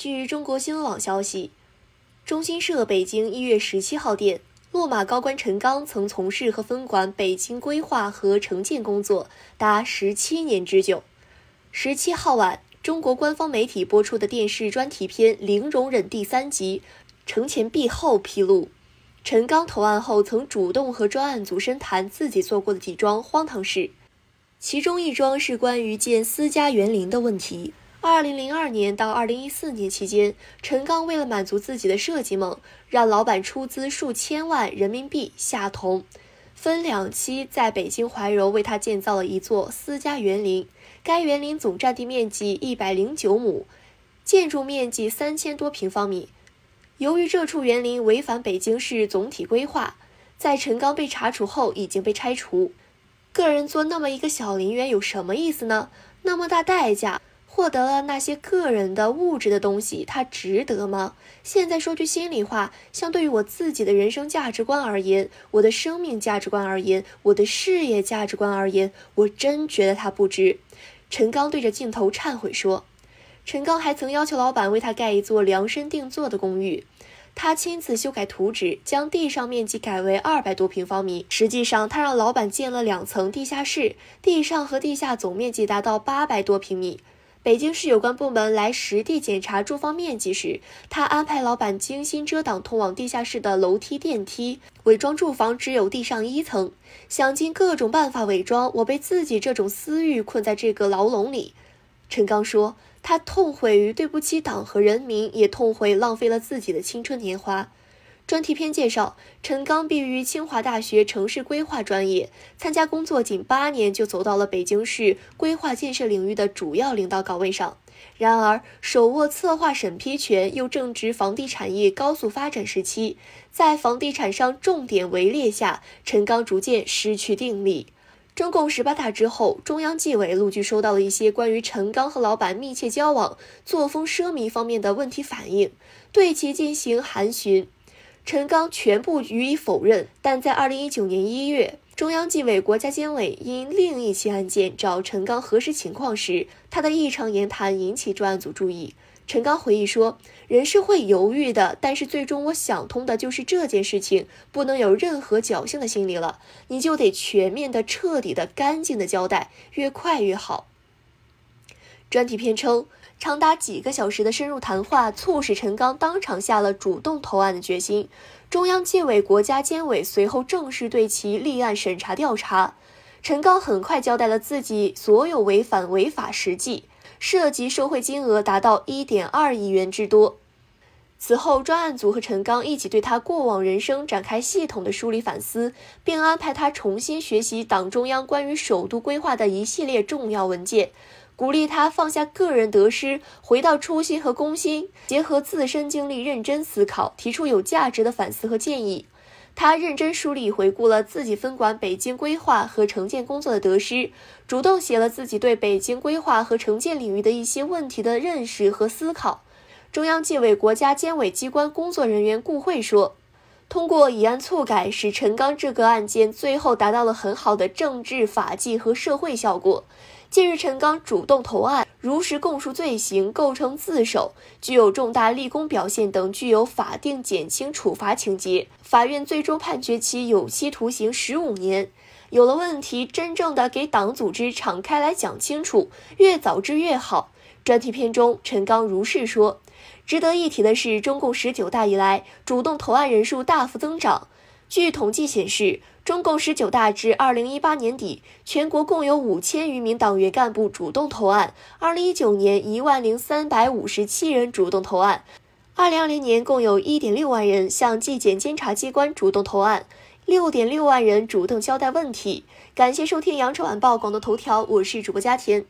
据中国新闻网消息，中新社北京一月十七号电，落马高官陈刚曾从事和分管北京规划和城建工作达十七年之久。十七号晚，中国官方媒体播出的电视专题片《零容忍》第三集“城前避后”披露，陈刚投案后曾主动和专案组深谈自己做过的几桩荒唐事，其中一桩是关于建私家园林的问题。二零零二年到二零一四年期间，陈刚为了满足自己的设计梦，让老板出资数千万人民币下同，分两期在北京怀柔为他建造了一座私家园林。该园林总占地面积一百零九亩，建筑面积三千多平方米。由于这处园林违反北京市总体规划，在陈刚被查处后已经被拆除。个人做那么一个小陵园有什么意思呢？那么大代价。获得了那些个人的物质的东西，它值得吗？现在说句心里话，相对于我自己的人生价值观而言，我的生命价值观而言，我的事业价值观而言，我真觉得它不值。陈刚对着镜头忏悔说：“陈刚还曾要求老板为他盖一座量身定做的公寓，他亲自修改图纸，将地上面积改为二百多平方米。实际上，他让老板建了两层地下室，地上和地下总面积达到八百多平米。”北京市有关部门来实地检查住房面积时，他安排老板精心遮挡通往地下室的楼梯、电梯，伪装住房只有地上一层，想尽各种办法伪装我被自己这种私欲困在这个牢笼里。陈刚说，他痛悔于对不起党和人民，也痛悔浪费了自己的青春年华。专题片介绍，陈刚毕业于清华大学城市规划专业，参加工作仅八年就走到了北京市规划建设领域的主要领导岗位上。然而，手握策划审批权，又正值房地产业高速发展时期，在房地产商重点围猎下，陈刚逐渐失去定力。中共十八大之后，中央纪委陆续收到了一些关于陈刚和老板密切交往、作风奢靡方面的问题反映，对其进行函询。陈刚全部予以否认，但在二零一九年一月，中央纪委国家监委因另一起案件找陈刚核实情况时，他的异常言谈引起专案组注意。陈刚回忆说：“人是会犹豫的，但是最终我想通的就是这件事情不能有任何侥幸的心理了，你就得全面的、彻底的、干净的交代，越快越好。”专题片称。长达几个小时的深入谈话，促使陈刚当场下了主动投案的决心。中央纪委国家监委随后正式对其立案审查调查。陈刚很快交代了自己所有违反违法实际，涉及受贿金额达到一点二亿元之多。此后，专案组和陈刚一起对他过往人生展开系统的梳理反思，并安排他重新学习党中央关于首都规划的一系列重要文件。鼓励他放下个人得失，回到初心和公心，结合自身经历认真思考，提出有价值的反思和建议。他认真梳理回顾了自己分管北京规划和城建工作的得失，主动写了自己对北京规划和城建领域的一些问题的认识和思考。中央纪委国家监委机关工作人员顾慧说：“通过以案促改，使陈刚这个案件最后达到了很好的政治、法纪和社会效果。”近日，陈刚主动投案，如实供述罪行，构成自首，具有重大立功表现等，具有法定减轻处罚情节。法院最终判决其有期徒刑十五年。有了问题，真正的给党组织敞开来讲清楚，越早治越好。专题片中，陈刚如是说。值得一提的是，中共十九大以来，主动投案人数大幅增长。据统计显示，中共十九大至二零一八年底，全国共有五千余名党员干部主动投案。二零一九年，一万零三百五十七人主动投案。二零二零年，共有一点六万人向纪检监察机关主动投案，六点六万人主动交代问题。感谢收听羊城晚报广东头条，我是主播佳田。